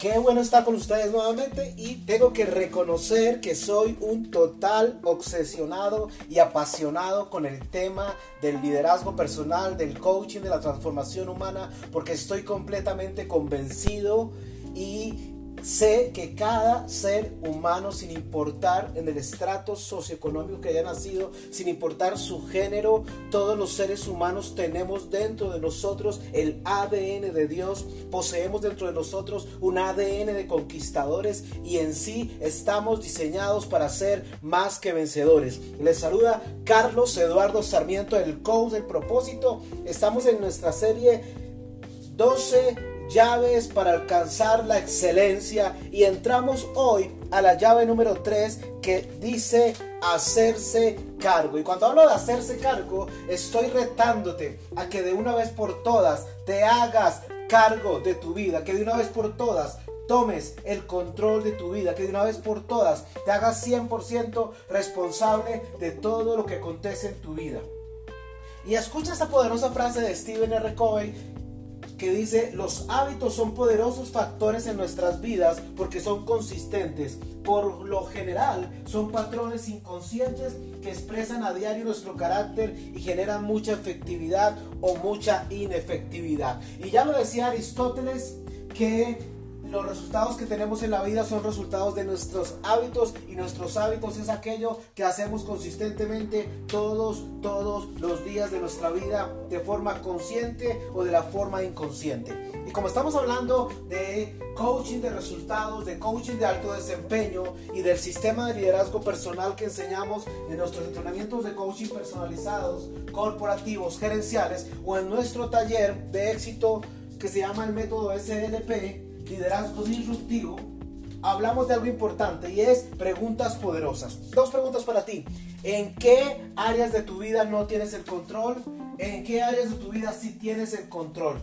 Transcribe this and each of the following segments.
Qué bueno estar con ustedes nuevamente y tengo que reconocer que soy un total obsesionado y apasionado con el tema del liderazgo personal, del coaching, de la transformación humana, porque estoy completamente convencido y Sé que cada ser humano, sin importar en el estrato socioeconómico que haya nacido, sin importar su género, todos los seres humanos tenemos dentro de nosotros el ADN de Dios, poseemos dentro de nosotros un ADN de conquistadores y en sí estamos diseñados para ser más que vencedores. Les saluda Carlos Eduardo Sarmiento, el coach del propósito. Estamos en nuestra serie 12 llaves para alcanzar la excelencia y entramos hoy a la llave número 3 que dice hacerse cargo. Y cuando hablo de hacerse cargo, estoy retándote a que de una vez por todas te hagas cargo de tu vida, que de una vez por todas tomes el control de tu vida, que de una vez por todas te hagas 100% responsable de todo lo que acontece en tu vida. Y escucha esta poderosa frase de Stephen R. Covey que dice, los hábitos son poderosos factores en nuestras vidas porque son consistentes. Por lo general, son patrones inconscientes que expresan a diario nuestro carácter y generan mucha efectividad o mucha inefectividad. Y ya lo decía Aristóteles que los resultados que tenemos en la vida son resultados de nuestros hábitos y nuestros hábitos es aquello que hacemos consistentemente todos, todos los días de nuestra vida de forma consciente o de la forma inconsciente. Y como estamos hablando de coaching de resultados, de coaching de alto desempeño y del sistema de liderazgo personal que enseñamos en nuestros entrenamientos de coaching personalizados, corporativos, gerenciales o en nuestro taller de éxito que se llama el método SLP, liderazgo disruptivo, hablamos de algo importante y es preguntas poderosas. Dos preguntas para ti. ¿En qué áreas de tu vida no tienes el control? ¿En qué áreas de tu vida sí tienes el control?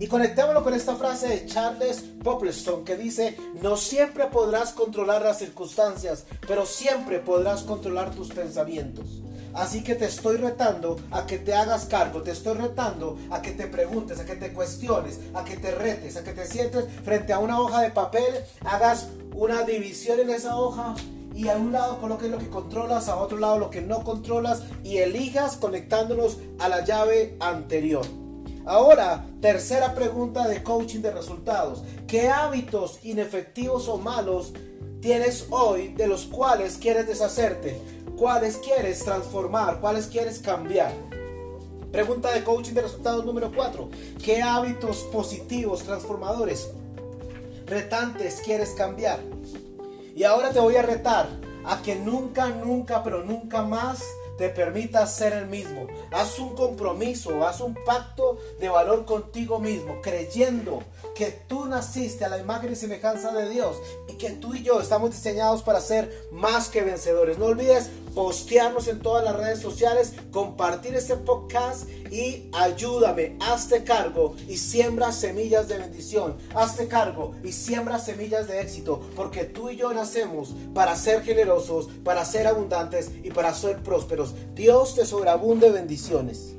Y conectémoslo con esta frase de Charles Popplestone que dice, no siempre podrás controlar las circunstancias, pero siempre podrás controlar tus pensamientos. Así que te estoy retando a que te hagas cargo, te estoy retando a que te preguntes, a que te cuestiones, a que te retes, a que te sientes frente a una hoja de papel, hagas una división en esa hoja y a un lado coloques lo que controlas, a otro lado lo que no controlas y elijas conectándolos a la llave anterior. Ahora, tercera pregunta de coaching de resultados. ¿Qué hábitos inefectivos o malos tienes hoy de los cuales quieres deshacerte? ¿Cuáles quieres transformar? ¿Cuáles quieres cambiar? Pregunta de coaching de resultados número 4. ¿Qué hábitos positivos, transformadores, retantes quieres cambiar? Y ahora te voy a retar a que nunca, nunca, pero nunca más te permitas ser el mismo. Haz un compromiso, haz un pacto de valor contigo mismo, creyendo que tú naciste a la imagen y semejanza de Dios y que tú y yo estamos diseñados para ser más que vencedores. No olvides postearnos en todas las redes sociales, compartir este podcast y ayúdame, hazte cargo y siembra semillas de bendición, hazte cargo y siembra semillas de éxito, porque tú y yo nacemos para ser generosos, para ser abundantes y para ser prósperos. Dios te sobreabunde bendiciones.